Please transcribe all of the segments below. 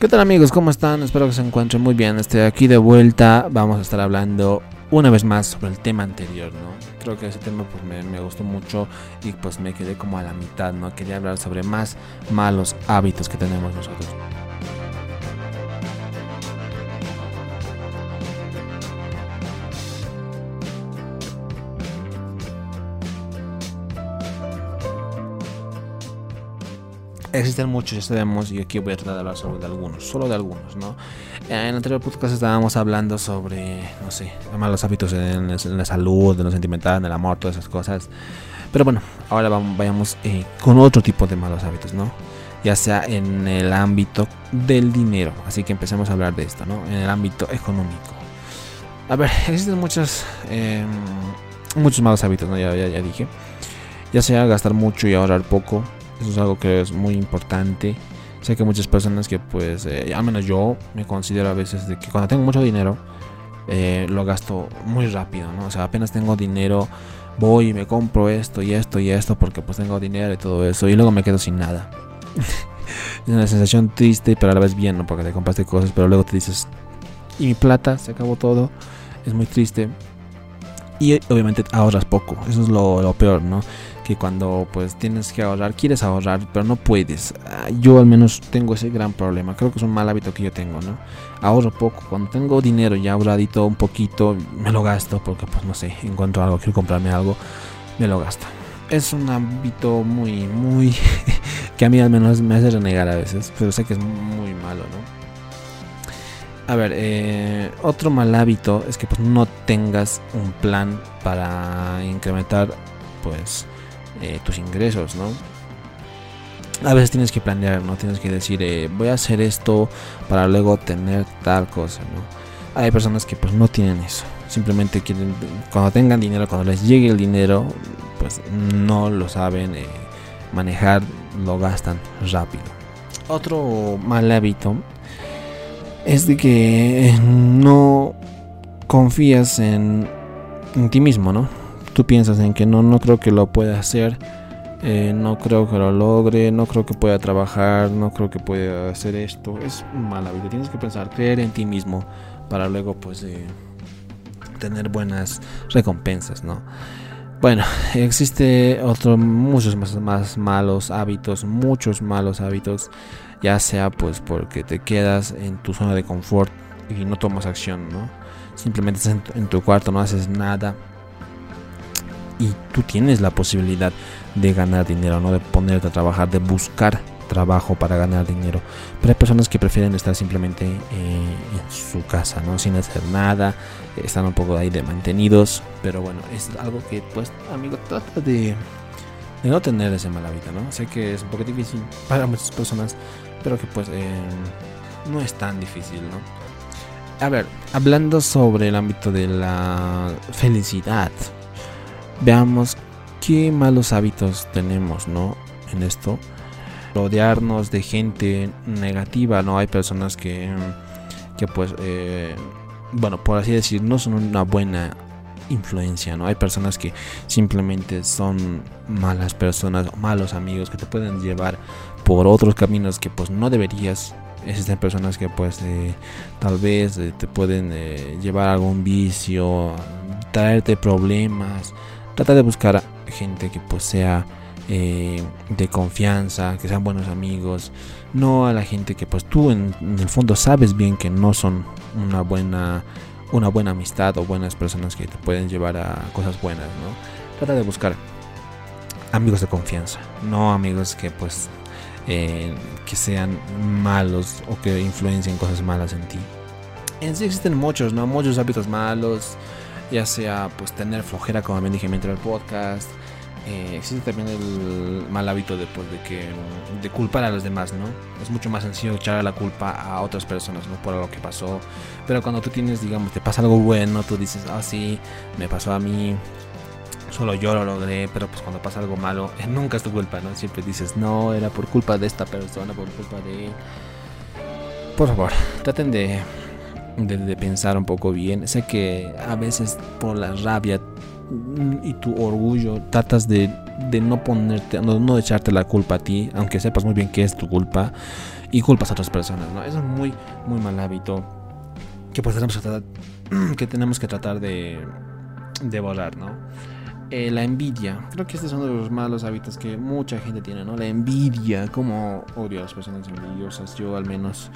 ¿Qué tal amigos? ¿Cómo están? Espero que se encuentren muy bien. Estoy aquí de vuelta. Vamos a estar hablando una vez más sobre el tema anterior, ¿no? Creo que ese tema pues me, me, gustó mucho y pues me quedé como a la mitad, ¿no? Quería hablar sobre más malos hábitos que tenemos nosotros. Existen muchos, ya sabemos, y aquí voy a tratar de hablar sobre de algunos, solo de algunos, ¿no? En el anterior podcast estábamos hablando sobre, no sé, malos hábitos en, la salud, en lo sentimental, en el amor, todas esas cosas. Pero bueno, ahora vamos, vayamos eh, con otro tipo de malos hábitos, ¿no? Ya sea en el ámbito del dinero. Así que empecemos a hablar de esto, ¿no? En el ámbito económico. A ver, existen muchos, eh, muchos malos hábitos, ¿no? Ya, ya dije. Ya sea gastar mucho y ahorrar poco eso es algo que es muy importante. Sé que muchas personas que pues, eh, al menos yo me considero a veces de que cuando tengo mucho dinero, eh, lo gasto muy rápido, ¿no? O sea, apenas tengo dinero, voy y me compro esto y esto y esto porque pues tengo dinero y todo eso y luego me quedo sin nada. es una sensación triste pero a la vez bien, ¿no? Porque te compraste cosas pero luego te dices, y mi plata, se acabó todo. Es muy triste. Y obviamente ahorras poco, eso es lo, lo peor, ¿no? Que cuando pues tienes que ahorrar, quieres ahorrar, pero no puedes. Ah, yo al menos tengo ese gran problema. Creo que es un mal hábito que yo tengo, ¿no? Ahorro poco. Cuando tengo dinero ya ahorradito un poquito, me lo gasto porque pues no sé, encuentro algo, quiero comprarme algo, me lo gasto. Es un hábito muy, muy que a mí al menos me hace renegar a veces, pero sé que es muy malo, ¿no? A ver, eh, otro mal hábito es que pues no tengas un plan para incrementar pues eh, tus ingresos, ¿no? A veces tienes que planear, ¿no? Tienes que decir, eh, voy a hacer esto para luego tener tal cosa, ¿no? Hay personas que pues no tienen eso. Simplemente quieren, cuando tengan dinero, cuando les llegue el dinero, pues no lo saben eh, manejar, lo gastan rápido. Otro mal hábito es de que no confías en, en ti mismo, ¿no? Tú piensas en que no, no creo que lo pueda hacer, eh, no creo que lo logre, no creo que pueda trabajar, no creo que pueda hacer esto. Es un mal hábito. Tienes que pensar, creer en ti mismo para luego pues eh, tener buenas recompensas, ¿no? Bueno, existe otros muchos más, más malos hábitos, muchos malos hábitos, ya sea pues porque te quedas en tu zona de confort y no tomas acción, ¿no? Simplemente estás en tu cuarto, no haces nada y tú tienes la posibilidad de ganar dinero, no de ponerte a trabajar, de buscar trabajo para ganar dinero. Pero hay personas que prefieren estar simplemente eh, en su casa, ¿no? Sin hacer nada, están un poco ahí de mantenidos, pero bueno, es algo que pues, amigo, trata de, no tener ese mal hábito, ¿no? Sé que es un poco difícil para muchas personas, pero que pues eh, no es tan difícil, ¿no? A ver, hablando sobre el ámbito de la felicidad, veamos qué malos hábitos tenemos, ¿no? En esto. Rodearnos de gente negativa, ¿no? Hay personas que, que pues, eh, bueno, por así decir, no son una buena influencia, ¿no? Hay personas que simplemente son malas personas, malos amigos que te pueden llevar por otros caminos que pues no deberías. Existen personas que pues eh, tal vez eh, te pueden llevar a algún vicio, traerte problemas, trata de buscar gente que pues sea eh, de confianza, que sean buenos amigos, no a la gente que pues tú en, el fondo sabes bien que no son una buena una buena amistad o buenas personas que te pueden llevar a cosas buenas, ¿no? Trata de buscar amigos de confianza, no amigos que pues eh, que sean malos o que influencien cosas malas en ti. En sí existen muchos, ¿no? Muchos hábitos malos, ya sea pues tener flojera como bien dije mientras el podcast eh, existe también el mal hábito de, pues, de que de culpar a los demás no es mucho más sencillo echar la culpa a otras personas no por lo que pasó. Pero cuando tú tienes digamos te pasa algo bueno tú dices ah sí me pasó a mí solo yo lo logré pero pues cuando pasa algo malo nunca es tu culpa no siempre dices no era por culpa de esta persona por culpa de por favor traten de de, pensar un poco bien. Sé que a veces por la rabia y tu orgullo tratas de, no ponerte, no, no echarte la culpa a ti, aunque sepas muy bien que es tu culpa. y culpas a otras personas, ¿no? Es muy, muy mal hábito que pues tenemos que tratar, que tenemos que tratar de, de borrar, ¿no? Eh, la envidia, creo que este es uno de los malos hábitos que mucha gente tiene, ¿no? La envidia, como odio a las personas envidiosas, yo al menos,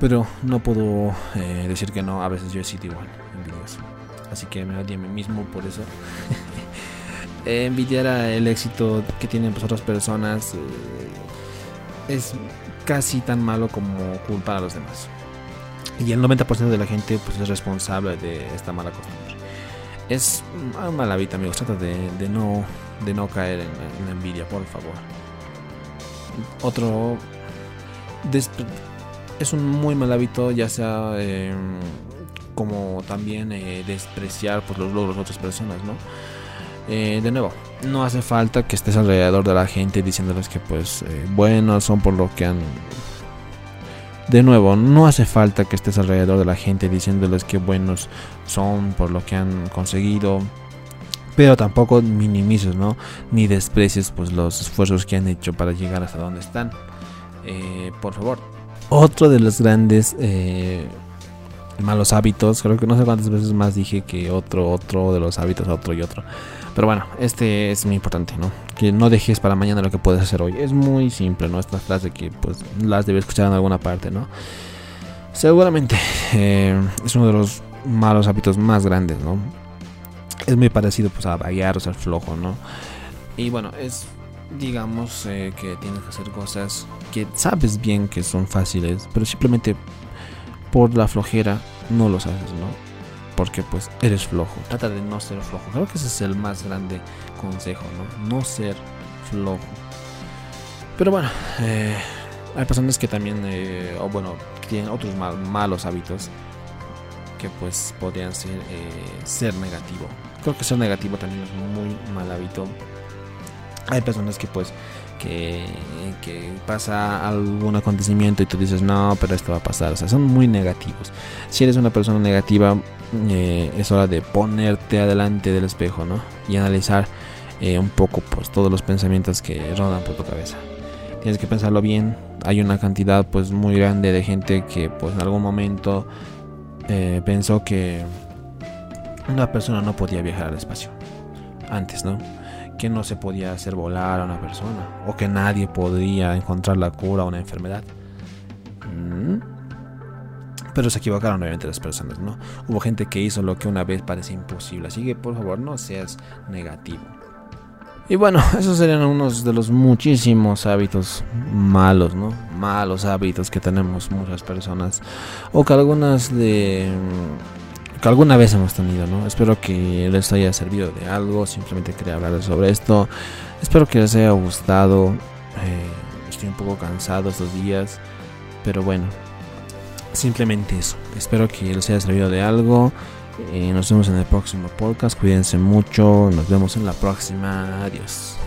pero no puedo eh, decir que no, a veces yo he sido igual, envidioso. Así que me odio a mí mismo por eso. Eh, envidiar el éxito que tienen pues, otras personas es casi tan malo como culpar a los demás. Y el 90% de la gente pues, es responsable de esta mala costumbre. Es una mala vida, amigos. Trata de, no, de no caer en, la envidia, por favor. Otro. Es un muy mal hábito, ya sea em, como también eh, despreciar pues, los logros de otras personas, ¿no? Eh, de nuevo, no hace falta que estés alrededor de la gente diciéndoles que pues eh, buenos son por lo que han... De nuevo, no hace falta que estés alrededor de la gente diciéndoles que buenos son por lo que han conseguido. Pero tampoco minimices, ¿no? Ni desprecies pues los esfuerzos que han hecho para llegar hasta donde están. Eh, por favor. Otro de los grandes malos hábitos, creo que no sé cuántas veces más dije que otro, otro de los hábitos, otro y otro. Pero bueno, este es muy importante, ¿no? Que no dejes para mañana lo que puedes hacer hoy. Es muy simple, ¿no? Esta frase que pues las debes escuchar en alguna parte, ¿no? Seguramente eh, es uno de los malos hábitos más grandes, ¿no? Es muy parecido pues a vagar o ser flojo, ¿no? Y bueno, es digamos eh, que tienes que hacer cosas que sabes bien que son fáciles, pero simplemente por la flojera no los haces, ¿no? porque pues eres flojo. Trata de no ser flojo. Creo que ese es el más grande consejo, ¿no? No ser flojo. Pero bueno, eh, hay personas que también, eh, o bueno, tienen otros malos hábitos que pues podrían ser ser negativo. Creo que ser negativo también es muy mal hábito. Hay personas que pues que, pasa algún acontecimiento y tú dices no, pero esto va a pasar. O sea, son muy negativos. Si eres una persona negativa, eh, es hora de ponerte adelante del espejo, ¿no? Y analizar eh, un poco pues todos los pensamientos que rodan por tu cabeza. Tienes que pensarlo bien. Hay una cantidad pues muy grande de gente que pues en algún momento eh, pensó que una persona no podía viajar al espacio. Antes, ¿no? Que no se podía hacer volar a una persona. O que nadie podría encontrar la cura a una enfermedad. ¿Mm? Pero se equivocaron obviamente las personas, ¿no? Hubo gente que hizo lo que una vez parecía imposible, así que por favor no seas negativo. Y bueno, esos serían unos de los muchísimos hábitos malos, ¿no? Malos hábitos que tenemos muchas personas o que algunas de que alguna vez hemos tenido, ¿no? Espero que les haya servido de algo, simplemente quería hablar sobre esto. Espero que les haya gustado. Eh, estoy un poco cansado estos días, pero bueno, Simplemente eso. Espero que les haya servido de algo. Eh, nos vemos en el próximo podcast. Cuídense mucho. Nos vemos en la próxima. Adiós.